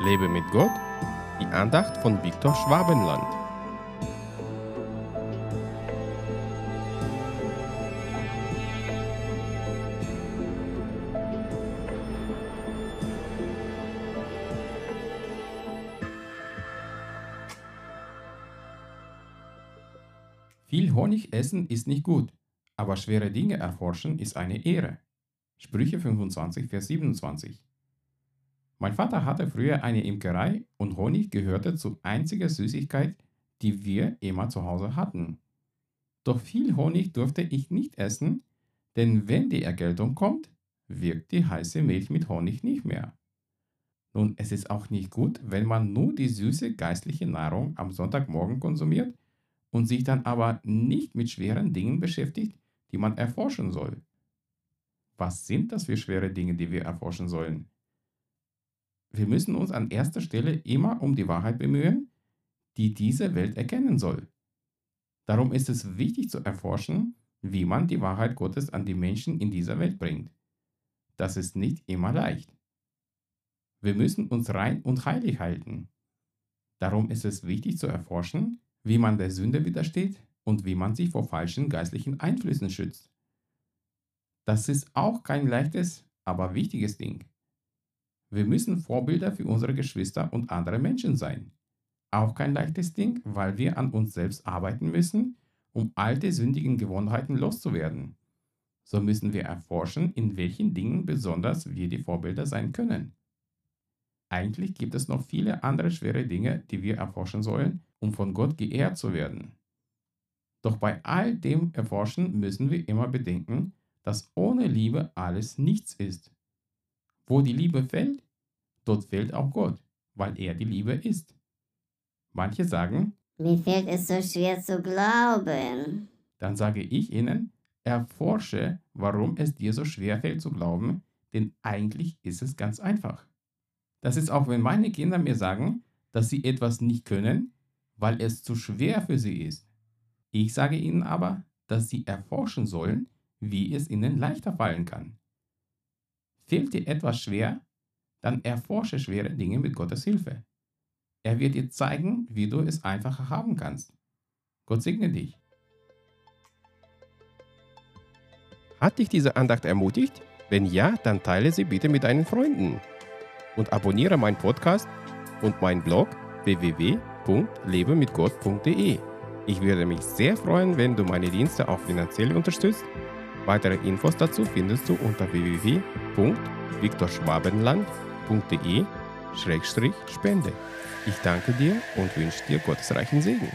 Lebe mit Gott, die Andacht von Viktor Schwabenland. Viel Honig essen ist nicht gut, aber schwere Dinge erforschen ist eine Ehre. Sprüche 25, Vers 27. Mein Vater hatte früher eine Imkerei und Honig gehörte zur einzigen Süßigkeit, die wir immer zu Hause hatten. Doch viel Honig durfte ich nicht essen, denn wenn die Erkältung kommt, wirkt die heiße Milch mit Honig nicht mehr. Nun, es ist auch nicht gut, wenn man nur die süße geistliche Nahrung am Sonntagmorgen konsumiert und sich dann aber nicht mit schweren Dingen beschäftigt, die man erforschen soll. Was sind das für schwere Dinge, die wir erforschen sollen? Wir müssen uns an erster Stelle immer um die Wahrheit bemühen, die diese Welt erkennen soll. Darum ist es wichtig zu erforschen, wie man die Wahrheit Gottes an die Menschen in dieser Welt bringt. Das ist nicht immer leicht. Wir müssen uns rein und heilig halten. Darum ist es wichtig zu erforschen, wie man der Sünde widersteht und wie man sich vor falschen geistlichen Einflüssen schützt. Das ist auch kein leichtes, aber wichtiges Ding. Wir müssen Vorbilder für unsere Geschwister und andere Menschen sein. Auch kein leichtes Ding, weil wir an uns selbst arbeiten müssen, um alte sündigen Gewohnheiten loszuwerden. So müssen wir erforschen, in welchen Dingen besonders wir die Vorbilder sein können. Eigentlich gibt es noch viele andere schwere Dinge, die wir erforschen sollen, um von Gott geehrt zu werden. Doch bei all dem Erforschen müssen wir immer bedenken, dass ohne Liebe alles nichts ist. Wo die Liebe fällt, dort fällt auch Gott, weil er die Liebe ist. Manche sagen, mir fällt es so schwer zu glauben. Dann sage ich ihnen, erforsche, warum es dir so schwer fällt zu glauben, denn eigentlich ist es ganz einfach. Das ist auch, wenn meine Kinder mir sagen, dass sie etwas nicht können, weil es zu schwer für sie ist. Ich sage ihnen aber, dass sie erforschen sollen, wie es ihnen leichter fallen kann. Fehlt dir etwas schwer, dann erforsche schwere Dinge mit Gottes Hilfe. Er wird dir zeigen, wie du es einfacher haben kannst. Gott segne dich. Hat dich diese Andacht ermutigt? Wenn ja, dann teile sie bitte mit deinen Freunden. Und abonniere meinen Podcast und meinen Blog www.lebemitgott.de. Ich würde mich sehr freuen, wenn du meine Dienste auch finanziell unterstützt Weitere Infos dazu findest du unter www.viktorschwabenland.de-spende. Ich danke dir und wünsche dir gottesreichen Segen.